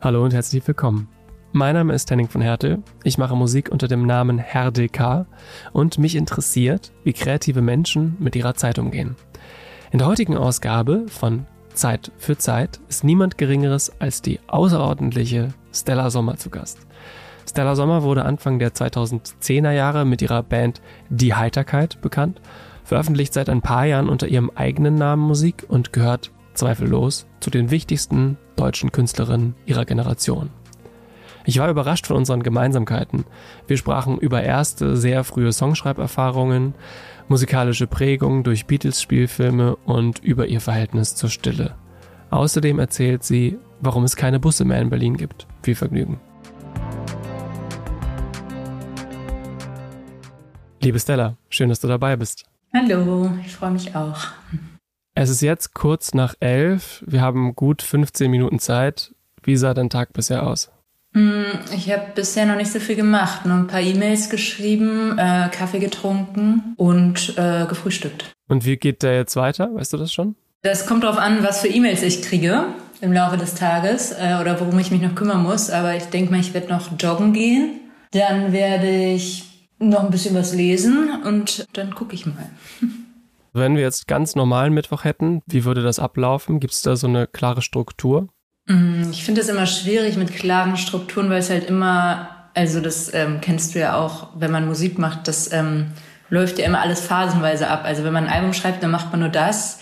Hallo und herzlich willkommen. Mein Name ist Henning von Hertel. Ich mache Musik unter dem Namen Herr DK und mich interessiert, wie kreative Menschen mit ihrer Zeit umgehen. In der heutigen Ausgabe von Zeit für Zeit ist niemand Geringeres als die außerordentliche Stella Sommer zu Gast. Stella Sommer wurde Anfang der 2010er Jahre mit ihrer Band Die Heiterkeit bekannt, veröffentlicht seit ein paar Jahren unter ihrem eigenen Namen Musik und gehört zweifellos zu den wichtigsten deutschen Künstlerinnen ihrer Generation. Ich war überrascht von unseren Gemeinsamkeiten. Wir sprachen über erste, sehr frühe Songschreiberfahrungen, musikalische Prägung durch Beatles-Spielfilme und über ihr Verhältnis zur Stille. Außerdem erzählt sie, warum es keine Busse mehr in Berlin gibt. Viel Vergnügen. Liebe Stella, schön, dass du dabei bist. Hallo, ich freue mich auch. Es ist jetzt kurz nach elf. Wir haben gut 15 Minuten Zeit. Wie sah dein Tag bisher aus? Hm, ich habe bisher noch nicht so viel gemacht. Nur ein paar E-Mails geschrieben, äh, Kaffee getrunken und äh, gefrühstückt. Und wie geht der jetzt weiter? Weißt du das schon? Das kommt darauf an, was für E-Mails ich kriege im Laufe des Tages äh, oder worum ich mich noch kümmern muss. Aber ich denke mal, ich werde noch joggen gehen. Dann werde ich noch ein bisschen was lesen und dann gucke ich mal. Wenn wir jetzt ganz normalen Mittwoch hätten, wie würde das ablaufen? Gibt es da so eine klare Struktur? Mm, ich finde es immer schwierig mit klaren Strukturen, weil es halt immer, also das ähm, kennst du ja auch, wenn man Musik macht, das ähm, läuft ja immer alles phasenweise ab. Also wenn man ein Album schreibt, dann macht man nur das.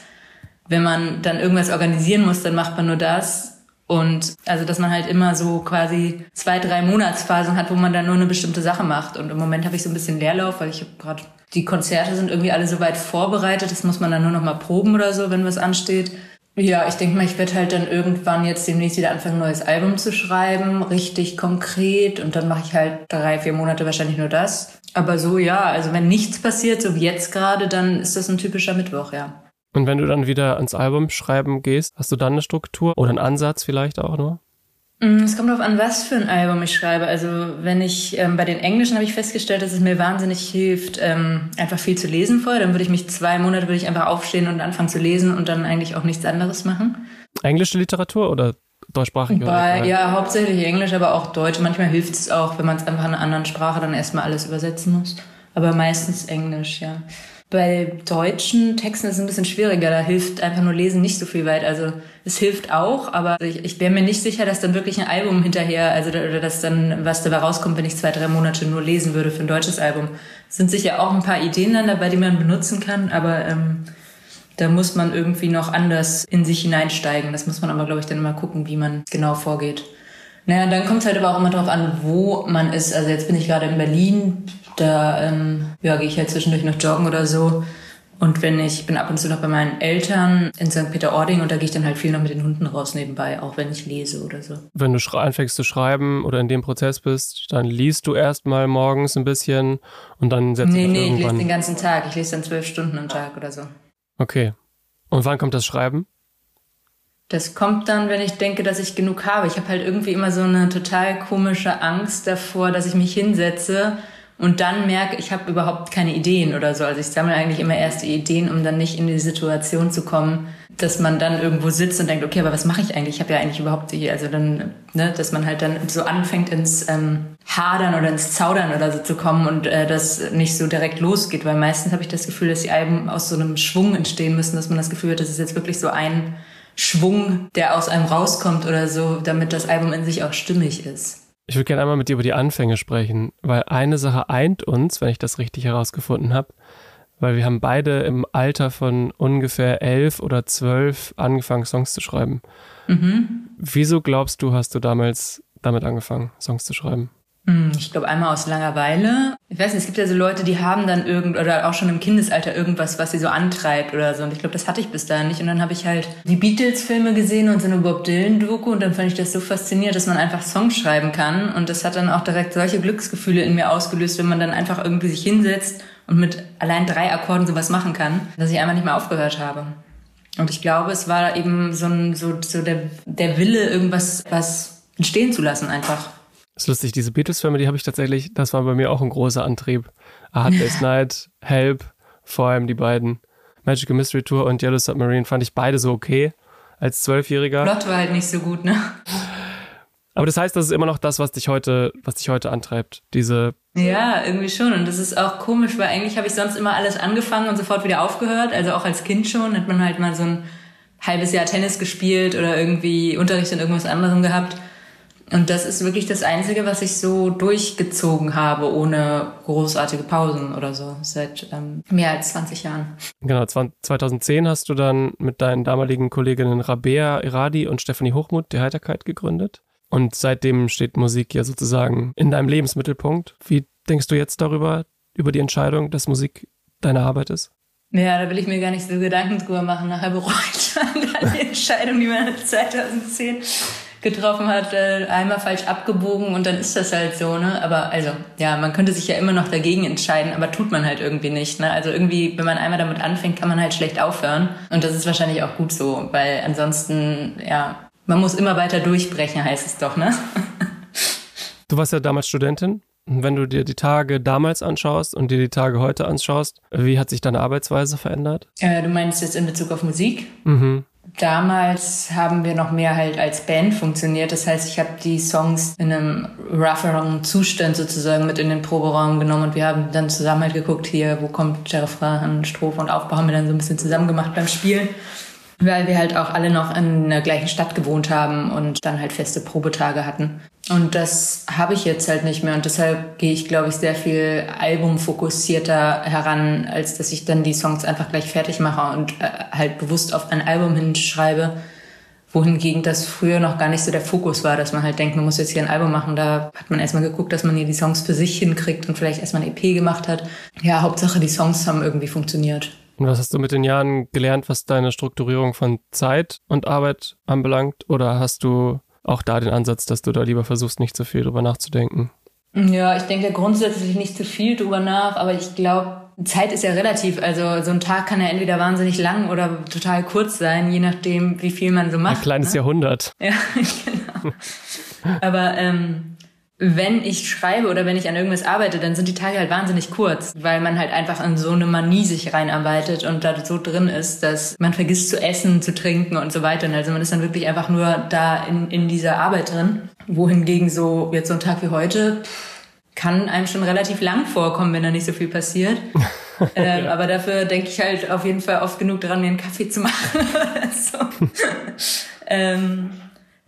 Wenn man dann irgendwas organisieren muss, dann macht man nur das. Und also, dass man halt immer so quasi zwei, drei Monatsphasen hat, wo man dann nur eine bestimmte Sache macht. Und im Moment habe ich so ein bisschen Leerlauf, weil ich habe gerade die Konzerte sind irgendwie alle so weit vorbereitet. Das muss man dann nur noch mal proben oder so, wenn was ansteht. Ja, ich denke mal, ich werde halt dann irgendwann jetzt demnächst wieder anfangen, ein neues Album zu schreiben, richtig konkret. Und dann mache ich halt drei, vier Monate wahrscheinlich nur das. Aber so, ja, also wenn nichts passiert, so wie jetzt gerade, dann ist das ein typischer Mittwoch, ja. Und wenn du dann wieder ans Album schreiben gehst, hast du dann eine Struktur oder einen Ansatz vielleicht auch nur? Mm, es kommt darauf an, was für ein Album ich schreibe. Also wenn ich ähm, bei den Englischen habe ich festgestellt, dass es mir wahnsinnig hilft, ähm, einfach viel zu lesen vorher. Dann würde ich mich zwei Monate würde ich einfach aufstehen und anfangen zu lesen und dann eigentlich auch nichts anderes machen. Englische Literatur oder deutschsprachige? Bei, ja, hauptsächlich Englisch, aber auch Deutsch. Manchmal hilft es auch, wenn man es einfach in einer anderen Sprache dann erstmal alles übersetzen muss. Aber meistens Englisch, ja. Bei deutschen Texten ist es ein bisschen schwieriger. Da hilft einfach nur Lesen nicht so viel weit. Also es hilft auch, aber ich, ich wäre mir nicht sicher, dass dann wirklich ein Album hinterher, also oder dass dann was dabei rauskommt, wenn ich zwei, drei Monate nur lesen würde für ein deutsches Album. Es sind sicher auch ein paar Ideen dann dabei, die man benutzen kann, aber ähm, da muss man irgendwie noch anders in sich hineinsteigen. Das muss man aber, glaube ich, dann mal gucken, wie man genau vorgeht. Naja, dann kommt es halt aber auch immer darauf an, wo man ist. Also jetzt bin ich gerade in Berlin, da ähm, ja, gehe ich halt zwischendurch noch joggen oder so. Und wenn ich bin ab und zu noch bei meinen Eltern in St. Peter-Ording und da gehe ich dann halt viel noch mit den Hunden raus nebenbei, auch wenn ich lese oder so. Wenn du anfängst zu schreiben oder in dem Prozess bist, dann liest du erstmal morgens ein bisschen und dann setzt nee, du dich Nee, nee, ich lese den ganzen Tag. Ich lese dann zwölf Stunden am Tag oder so. Okay. Und wann kommt das Schreiben? Das kommt dann, wenn ich denke, dass ich genug habe. Ich habe halt irgendwie immer so eine total komische Angst davor, dass ich mich hinsetze und dann merke, ich habe überhaupt keine Ideen oder so. Also ich sammle eigentlich immer erste Ideen, um dann nicht in die Situation zu kommen, dass man dann irgendwo sitzt und denkt, okay, aber was mache ich eigentlich? Ich habe ja eigentlich überhaupt hier, also dann, ne, dass man halt dann so anfängt ins ähm, Hadern oder ins Zaudern oder so zu kommen und äh, das nicht so direkt losgeht, weil meistens habe ich das Gefühl, dass die Alben aus so einem Schwung entstehen müssen, dass man das Gefühl hat, das ist jetzt wirklich so ein Schwung, der aus einem rauskommt oder so, damit das Album in sich auch stimmig ist. Ich würde gerne einmal mit dir über die Anfänge sprechen, weil eine Sache eint uns, wenn ich das richtig herausgefunden habe, weil wir haben beide im Alter von ungefähr elf oder zwölf angefangen, Songs zu schreiben. Mhm. Wieso glaubst du, hast du damals damit angefangen, Songs zu schreiben? Hm, ich glaube einmal aus Langeweile. Ich weiß nicht, es gibt ja so Leute, die haben dann irgend oder auch schon im Kindesalter irgendwas, was sie so antreibt oder so. Und ich glaube, das hatte ich bis dahin nicht. Und dann habe ich halt die Beatles-Filme gesehen und so eine Bob Dylan-Doku und dann fand ich das so faszinierend, dass man einfach Songs schreiben kann. Und das hat dann auch direkt solche Glücksgefühle in mir ausgelöst, wenn man dann einfach irgendwie sich hinsetzt und mit allein drei Akkorden sowas machen kann, dass ich einfach nicht mehr aufgehört habe. Und ich glaube, es war eben so, ein, so, so der, der Wille, irgendwas was entstehen zu lassen einfach. Das ist lustig, diese Beatles-Filme, die habe ich tatsächlich, das war bei mir auch ein großer Antrieb. A Hard Day's Night, Help, vor allem die beiden. Magical Mystery Tour und Yellow Submarine fand ich beide so okay als Zwölfjähriger. Plot war halt nicht so gut, ne? Aber das heißt, das ist immer noch das, was dich heute, was dich heute antreibt, diese. Ja, irgendwie schon. Und das ist auch komisch, weil eigentlich habe ich sonst immer alles angefangen und sofort wieder aufgehört. Also auch als Kind schon hat man halt mal so ein halbes Jahr Tennis gespielt oder irgendwie Unterricht in irgendwas anderem gehabt. Und das ist wirklich das Einzige, was ich so durchgezogen habe, ohne großartige Pausen oder so, seit ähm, mehr als 20 Jahren. Genau, 2010 hast du dann mit deinen damaligen Kolleginnen Rabea Iradi und Stefanie Hochmuth die Heiterkeit gegründet. Und seitdem steht Musik ja sozusagen in deinem Lebensmittelpunkt. Wie denkst du jetzt darüber, über die Entscheidung, dass Musik deine Arbeit ist? Ja, da will ich mir gar nicht so Gedanken drüber machen. Nachher bereut man dann die Entscheidung, die man 2010 getroffen hat, äh, einmal falsch abgebogen und dann ist das halt so, ne? Aber also, ja, man könnte sich ja immer noch dagegen entscheiden, aber tut man halt irgendwie nicht, ne? Also irgendwie, wenn man einmal damit anfängt, kann man halt schlecht aufhören. Und das ist wahrscheinlich auch gut so, weil ansonsten, ja, man muss immer weiter durchbrechen, heißt es doch, ne? Du warst ja damals Studentin. Wenn du dir die Tage damals anschaust und dir die Tage heute anschaust, wie hat sich deine Arbeitsweise verändert? Äh, du meinst jetzt in Bezug auf Musik? Mhm. Damals haben wir noch mehr halt als Band funktioniert. Das heißt, ich habe die Songs in einem rougheren Zustand sozusagen mit in den Proberaum genommen und wir haben dann zusammen halt geguckt, hier, wo kommt der Refrain, Strophe und Aufbau haben wir dann so ein bisschen zusammen gemacht beim Spielen weil wir halt auch alle noch in der gleichen Stadt gewohnt haben und dann halt feste Probetage hatten. Und das habe ich jetzt halt nicht mehr und deshalb gehe ich, glaube ich, sehr viel albumfokussierter heran, als dass ich dann die Songs einfach gleich fertig mache und äh, halt bewusst auf ein Album hinschreibe. Wohingegen das früher noch gar nicht so der Fokus war, dass man halt denkt, man muss jetzt hier ein Album machen. Da hat man erstmal geguckt, dass man hier die Songs für sich hinkriegt und vielleicht erstmal ein EP gemacht hat. Ja, Hauptsache die Songs haben irgendwie funktioniert. Und was hast du mit den Jahren gelernt, was deine Strukturierung von Zeit und Arbeit anbelangt? Oder hast du auch da den Ansatz, dass du da lieber versuchst, nicht zu viel drüber nachzudenken? Ja, ich denke grundsätzlich nicht zu viel drüber nach, aber ich glaube, Zeit ist ja relativ. Also so ein Tag kann ja entweder wahnsinnig lang oder total kurz sein, je nachdem, wie viel man so macht. Ein kleines ne? Jahrhundert. Ja, genau. aber ähm, wenn ich schreibe oder wenn ich an irgendwas arbeite, dann sind die Tage halt wahnsinnig kurz, weil man halt einfach in so eine Manie sich reinarbeitet und da so drin ist, dass man vergisst zu essen, zu trinken und so weiter. Und also man ist dann wirklich einfach nur da in, in dieser Arbeit drin. Wohingegen so jetzt so ein Tag wie heute kann einem schon relativ lang vorkommen, wenn da nicht so viel passiert. ähm, aber dafür denke ich halt auf jeden Fall oft genug dran, mir einen Kaffee zu machen. so. ähm,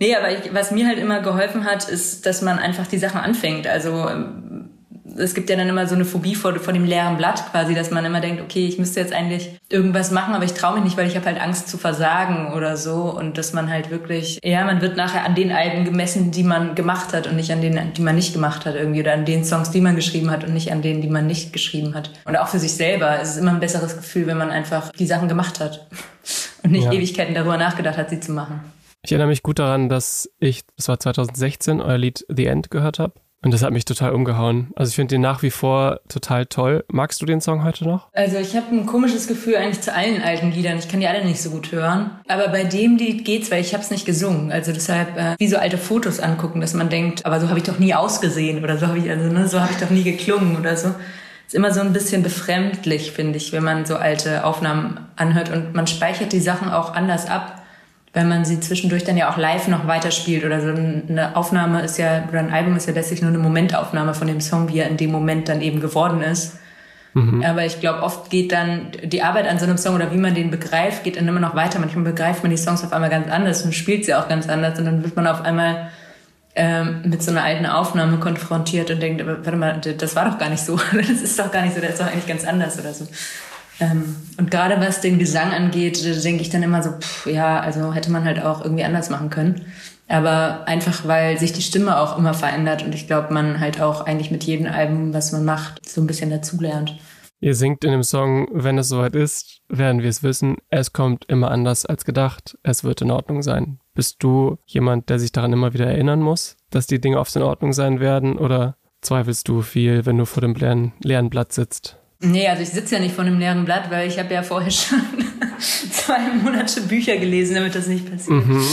Nee, aber ich, was mir halt immer geholfen hat, ist, dass man einfach die Sachen anfängt. Also ähm, es gibt ja dann immer so eine Phobie vor, vor dem leeren Blatt quasi, dass man immer denkt, okay, ich müsste jetzt eigentlich irgendwas machen, aber ich traue mich nicht, weil ich habe halt Angst zu versagen oder so. Und dass man halt wirklich, ja, man wird nachher an den Alben gemessen, die man gemacht hat und nicht an denen, die man nicht gemacht hat irgendwie oder an den Songs, die man geschrieben hat und nicht an denen, die man nicht geschrieben hat. Und auch für sich selber ist es immer ein besseres Gefühl, wenn man einfach die Sachen gemacht hat und nicht ja. Ewigkeiten darüber nachgedacht hat, sie zu machen. Ich erinnere mich gut daran, dass ich, das war 2016, euer Lied The End gehört habe. Und das hat mich total umgehauen. Also ich finde den nach wie vor total toll. Magst du den Song heute noch? Also ich habe ein komisches Gefühl eigentlich zu allen alten Liedern. Ich kann die alle nicht so gut hören. Aber bei dem Lied geht's, weil ich habe es nicht gesungen. Also deshalb äh, wie so alte Fotos angucken, dass man denkt, aber so habe ich doch nie ausgesehen oder so habe ich also ne, so habe ich doch nie geklungen oder so. Ist immer so ein bisschen befremdlich, finde ich, wenn man so alte Aufnahmen anhört und man speichert die Sachen auch anders ab weil man sie zwischendurch dann ja auch live noch weiterspielt oder so eine Aufnahme ist ja, oder ein Album ist ja letztlich nur eine Momentaufnahme von dem Song, wie er in dem Moment dann eben geworden ist. Mhm. Aber ich glaube, oft geht dann die Arbeit an so einem Song oder wie man den begreift, geht dann immer noch weiter. Manchmal begreift man die Songs auf einmal ganz anders und spielt sie auch ganz anders und dann wird man auf einmal ähm, mit so einer alten Aufnahme konfrontiert und denkt, warte mal, das war doch gar nicht so, das ist doch gar nicht so, das ist doch eigentlich ganz anders oder so. Ähm, und gerade was den Gesang angeht, denke ich dann immer so, pff, ja, also hätte man halt auch irgendwie anders machen können. Aber einfach, weil sich die Stimme auch immer verändert und ich glaube, man halt auch eigentlich mit jedem Album, was man macht, so ein bisschen dazulernt. Ihr singt in dem Song, wenn es soweit ist, werden wir es wissen, es kommt immer anders als gedacht, es wird in Ordnung sein. Bist du jemand, der sich daran immer wieder erinnern muss, dass die Dinge oft in Ordnung sein werden oder zweifelst du viel, wenn du vor dem leeren, leeren Blatt sitzt? Nee, also ich sitze ja nicht vor einem leeren Blatt, weil ich habe ja vorher schon zwei Monate Bücher gelesen, damit das nicht passiert. Mhm.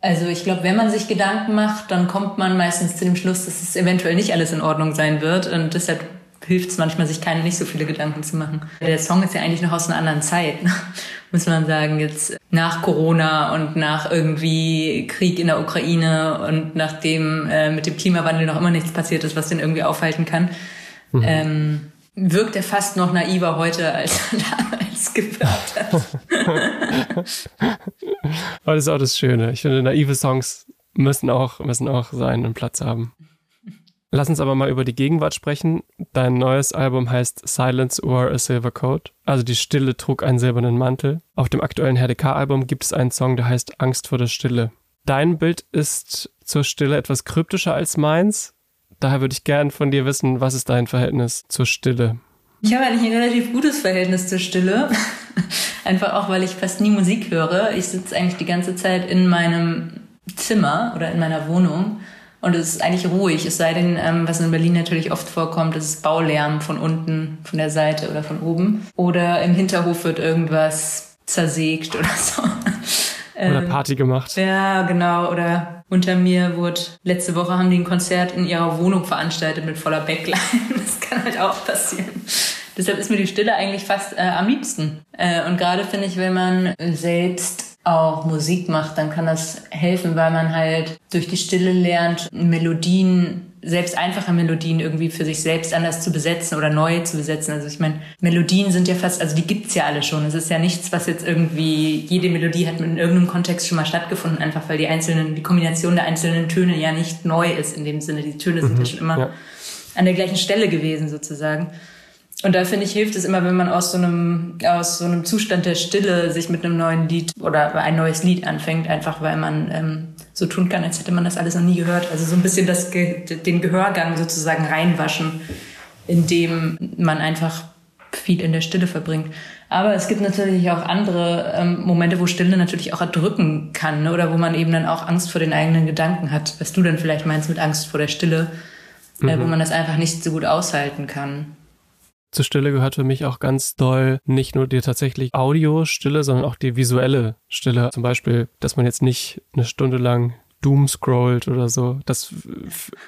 Also ich glaube, wenn man sich Gedanken macht, dann kommt man meistens zu dem Schluss, dass es eventuell nicht alles in Ordnung sein wird. Und deshalb hilft es manchmal, sich keine, nicht so viele Gedanken zu machen. Der Song ist ja eigentlich noch aus einer anderen Zeit, ne? muss man sagen, jetzt nach Corona und nach irgendwie Krieg in der Ukraine und nachdem äh, mit dem Klimawandel noch immer nichts passiert ist, was den irgendwie aufhalten kann. Mhm. Ähm, wirkt er fast noch naiver heute, als er damals gehört hat. Das ist auch das Schöne. Ich finde, naive Songs müssen auch, müssen auch seinen Platz haben. Lass uns aber mal über die Gegenwart sprechen. Dein neues Album heißt Silence Wore a Silver Coat, also die Stille trug einen silbernen Mantel. Auf dem aktuellen HDK-Album gibt es einen Song, der heißt Angst vor der Stille. Dein Bild ist zur Stille etwas kryptischer als meins. Daher würde ich gern von dir wissen, was ist dein Verhältnis zur Stille? Ich habe eigentlich ein relativ gutes Verhältnis zur Stille. Einfach auch, weil ich fast nie Musik höre. Ich sitze eigentlich die ganze Zeit in meinem Zimmer oder in meiner Wohnung und es ist eigentlich ruhig, es sei denn, ähm, was in Berlin natürlich oft vorkommt, das ist Baulärm von unten, von der Seite oder von oben. Oder im Hinterhof wird irgendwas zersägt oder so. Oder ähm, Party gemacht. Ja, genau. Oder unter mir wurde, letzte Woche haben die ein Konzert in ihrer Wohnung veranstaltet mit voller Backline. Das kann halt auch passieren. Deshalb ist mir die Stille eigentlich fast äh, am liebsten. Äh, und gerade finde ich, wenn man selbst auch Musik macht, dann kann das helfen, weil man halt durch die Stille lernt, Melodien selbst einfache Melodien irgendwie für sich selbst anders zu besetzen oder neu zu besetzen. Also ich meine, Melodien sind ja fast, also die gibt's ja alle schon. Es ist ja nichts, was jetzt irgendwie, jede Melodie hat in irgendeinem Kontext schon mal stattgefunden, einfach weil die einzelnen, die Kombination der einzelnen Töne ja nicht neu ist in dem Sinne. Die Töne sind mhm, ja schon immer ja. an der gleichen Stelle gewesen sozusagen. Und da finde ich, hilft es immer, wenn man aus so einem, aus so einem Zustand der Stille sich mit einem neuen Lied oder ein neues Lied anfängt, einfach weil man ähm, so tun kann, als hätte man das alles noch nie gehört. Also so ein bisschen das, den Gehörgang sozusagen reinwaschen, indem man einfach viel in der Stille verbringt. Aber es gibt natürlich auch andere ähm, Momente, wo Stille natürlich auch erdrücken kann, ne? oder wo man eben dann auch Angst vor den eigenen Gedanken hat, was du dann vielleicht meinst mit Angst vor der Stille, mhm. äh, wo mhm. man das einfach nicht so gut aushalten kann. Zur Stille gehört für mich auch ganz doll nicht nur die tatsächlich Audio-Stille, sondern auch die visuelle Stille. Zum Beispiel, dass man jetzt nicht eine Stunde lang Doom scrollt oder so. Das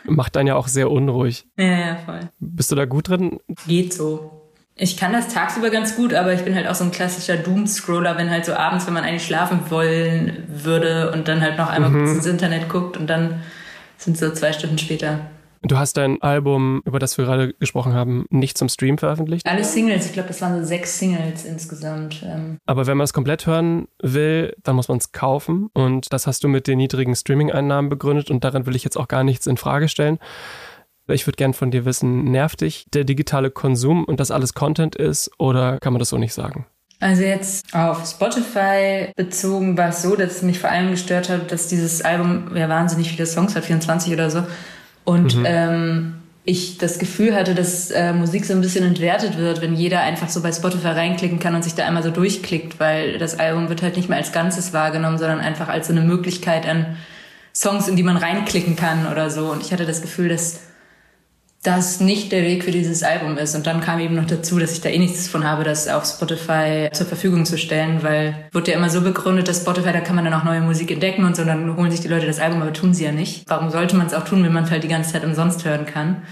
macht dann ja auch sehr unruhig. Ja, ja, voll. Bist du da gut drin? Geht so. Ich kann das tagsüber ganz gut, aber ich bin halt auch so ein klassischer Doom-Scroller, wenn halt so abends, wenn man eigentlich schlafen wollen würde und dann halt noch einmal mhm. kurz ins Internet guckt und dann sind so zwei Stunden später. Du hast dein Album, über das wir gerade gesprochen haben, nicht zum Stream veröffentlicht? Alle Singles, ich glaube, das waren so sechs Singles insgesamt. Ähm. Aber wenn man es komplett hören will, dann muss man es kaufen. Und das hast du mit den niedrigen Streaming-Einnahmen begründet und darin will ich jetzt auch gar nichts in Frage stellen. Ich würde gern von dir wissen, nervt dich der digitale Konsum und dass alles Content ist oder kann man das so nicht sagen? Also jetzt auf Spotify bezogen war es so, dass es mich vor allem gestört hat, dass dieses Album ja wahnsinnig viele Songs hat, 24 oder so. Und mhm. ähm, ich das Gefühl hatte, dass äh, Musik so ein bisschen entwertet wird, wenn jeder einfach so bei Spotify reinklicken kann und sich da einmal so durchklickt, weil das Album wird halt nicht mehr als Ganzes wahrgenommen, sondern einfach als so eine Möglichkeit an Songs, in die man reinklicken kann oder so. Und ich hatte das Gefühl, dass das nicht der Weg für dieses Album ist. Und dann kam eben noch dazu, dass ich da eh nichts von habe, das auf Spotify zur Verfügung zu stellen, weil wird ja immer so begründet, dass Spotify, da kann man dann auch neue Musik entdecken und so, dann holen sich die Leute das Album, aber tun sie ja nicht. Warum sollte man es auch tun, wenn man es halt die ganze Zeit umsonst hören kann?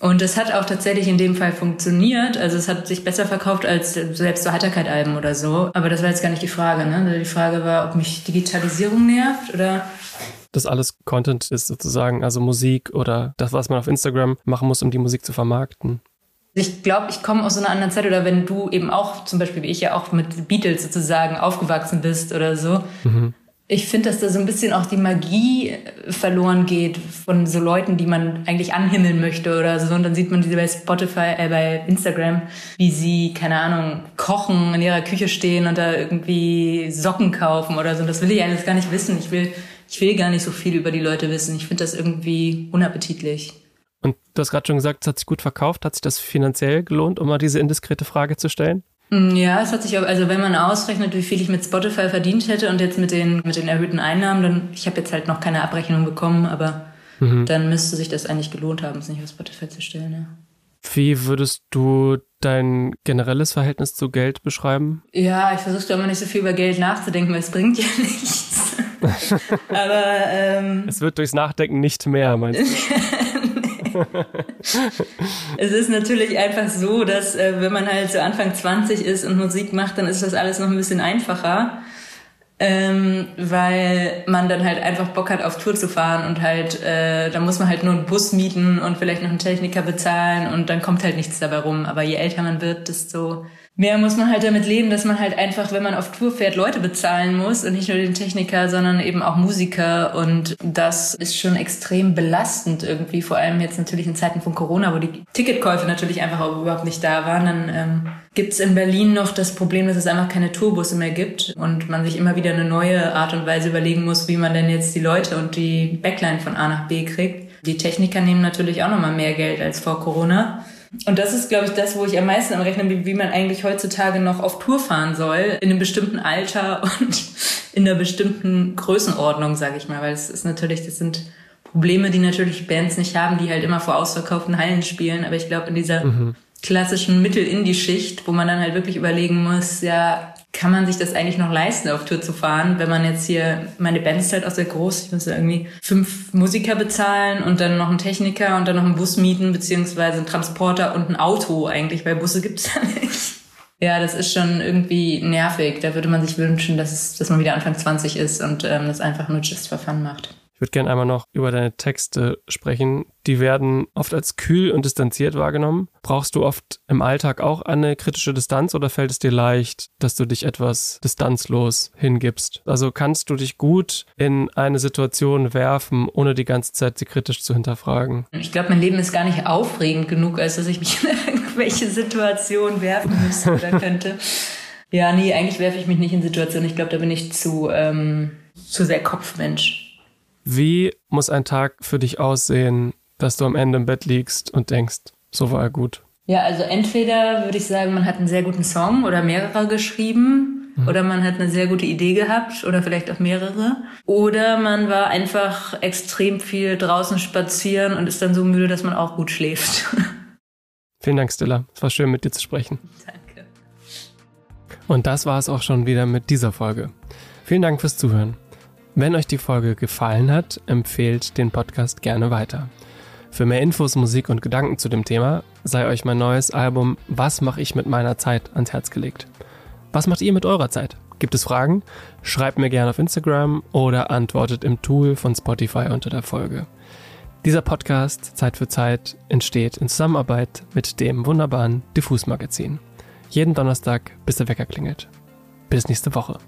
Und es hat auch tatsächlich in dem Fall funktioniert. Also es hat sich besser verkauft als selbst so Heiterkeit-Alben oder so. Aber das war jetzt gar nicht die Frage. Ne? Die Frage war, ob mich Digitalisierung nervt oder das alles Content ist sozusagen, also Musik oder das, was man auf Instagram machen muss, um die Musik zu vermarkten. Ich glaube, ich komme aus so einer anderen Zeit oder wenn du eben auch, zum Beispiel wie ich ja auch mit Beatles sozusagen aufgewachsen bist oder so. Mhm. Ich finde, dass da so ein bisschen auch die Magie verloren geht von so Leuten, die man eigentlich anhimmeln möchte oder so. Und dann sieht man diese bei Spotify, äh, bei Instagram, wie sie, keine Ahnung, kochen, in ihrer Küche stehen und da irgendwie Socken kaufen oder so. Und das will ich eigentlich gar nicht wissen. Ich will ich will gar nicht so viel über die Leute wissen. Ich finde das irgendwie unappetitlich. Und du hast gerade schon gesagt, es hat sich gut verkauft. Hat sich das finanziell gelohnt, um mal diese indiskrete Frage zu stellen? Mm, ja, es hat sich auch, also wenn man ausrechnet, wie viel ich mit Spotify verdient hätte und jetzt mit den, mit den erhöhten Einnahmen, dann, ich habe jetzt halt noch keine Abrechnung bekommen, aber mhm. dann müsste sich das eigentlich gelohnt haben, es nicht auf Spotify zu stellen, ja. Wie würdest du dein generelles Verhältnis zu Geld beschreiben? Ja, ich versuche immer nicht so viel über Geld nachzudenken, weil es bringt ja nichts. Aber ähm, es wird durchs Nachdenken nicht mehr, meinst du? es ist natürlich einfach so, dass äh, wenn man halt so Anfang 20 ist und Musik macht, dann ist das alles noch ein bisschen einfacher. Ähm, weil man dann halt einfach Bock hat, auf Tour zu fahren und halt, äh, da muss man halt nur einen Bus mieten und vielleicht noch einen Techniker bezahlen und dann kommt halt nichts dabei rum. Aber je älter man wird, desto mehr muss man halt damit leben, dass man halt einfach, wenn man auf Tour fährt, Leute bezahlen muss und nicht nur den Techniker, sondern eben auch Musiker. Und das ist schon extrem belastend irgendwie, vor allem jetzt natürlich in Zeiten von Corona, wo die Ticketkäufe natürlich einfach auch überhaupt nicht da waren. Dann ähm, gibt es in Berlin noch das Problem, dass es einfach keine Tourbusse mehr gibt und man sich immer wieder eine neue Art und Weise überlegen muss, wie man denn jetzt die Leute und die Backline von A nach B kriegt. Die Techniker nehmen natürlich auch nochmal mehr Geld als vor Corona. Und das ist, glaube ich, das, wo ich am meisten am Rechnen bin, wie man eigentlich heutzutage noch auf Tour fahren soll, in einem bestimmten Alter und in einer bestimmten Größenordnung, sage ich mal. Weil es ist natürlich, das sind Probleme, die natürlich Bands nicht haben, die halt immer vor ausverkauften Hallen spielen. Aber ich glaube, in dieser mhm. klassischen Mittel-Indie-Schicht, wo man dann halt wirklich überlegen muss, ja, kann man sich das eigentlich noch leisten, auf Tour zu fahren, wenn man jetzt hier, meine Band ist halt auch sehr groß, ich muss ja irgendwie fünf Musiker bezahlen und dann noch einen Techniker und dann noch einen Bus mieten, beziehungsweise einen Transporter und ein Auto eigentlich, weil Busse gibt's ja nicht. Ja, das ist schon irgendwie nervig. Da würde man sich wünschen, dass, es, dass man wieder Anfang 20 ist und ähm, das einfach nur just for fun macht. Ich würde gerne einmal noch über deine Texte sprechen. Die werden oft als kühl und distanziert wahrgenommen. Brauchst du oft im Alltag auch eine kritische Distanz oder fällt es dir leicht, dass du dich etwas distanzlos hingibst? Also kannst du dich gut in eine Situation werfen, ohne die ganze Zeit sie kritisch zu hinterfragen? Ich glaube, mein Leben ist gar nicht aufregend genug, als dass ich mich in irgendwelche Situationen werfen müsste oder könnte. Ja, nee, eigentlich werfe ich mich nicht in Situationen. Ich glaube, da bin ich zu, ähm, zu sehr Kopfmensch. Wie muss ein Tag für dich aussehen, dass du am Ende im Bett liegst und denkst, so war er gut? Ja, also entweder würde ich sagen, man hat einen sehr guten Song oder mehrere geschrieben mhm. oder man hat eine sehr gute Idee gehabt oder vielleicht auch mehrere oder man war einfach extrem viel draußen spazieren und ist dann so müde, dass man auch gut schläft. Vielen Dank, Stella. Es war schön, mit dir zu sprechen. Danke. Und das war es auch schon wieder mit dieser Folge. Vielen Dank fürs Zuhören. Wenn euch die Folge gefallen hat, empfehlt den Podcast gerne weiter. Für mehr Infos, Musik und Gedanken zu dem Thema sei euch mein neues Album Was mache ich mit meiner Zeit ans Herz gelegt. Was macht ihr mit eurer Zeit? Gibt es Fragen? Schreibt mir gerne auf Instagram oder antwortet im Tool von Spotify unter der Folge. Dieser Podcast Zeit für Zeit entsteht in Zusammenarbeit mit dem wunderbaren Diffus Magazin. Jeden Donnerstag, bis der Wecker klingelt. Bis nächste Woche.